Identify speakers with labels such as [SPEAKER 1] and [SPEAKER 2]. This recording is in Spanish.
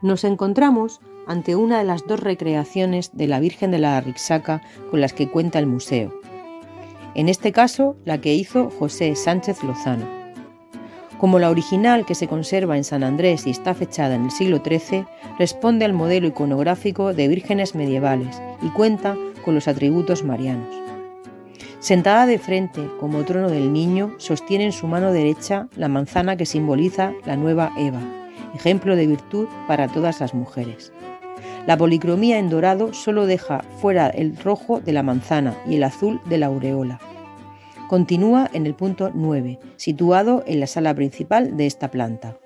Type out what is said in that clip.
[SPEAKER 1] Nos encontramos ante una de las dos recreaciones de la Virgen de la Rixaca con las que cuenta el museo. En este caso, la que hizo José Sánchez Lozano. Como la original que se conserva en San Andrés y está fechada en el siglo XIII, responde al modelo iconográfico de vírgenes medievales y cuenta con los atributos marianos. Sentada de frente, como trono del niño, sostiene en su mano derecha la manzana que simboliza la nueva Eva, ejemplo de virtud para todas las mujeres. La policromía en dorado solo deja fuera el rojo de la manzana y el azul de la aureola. Continúa en el punto 9, situado en la sala principal de esta planta.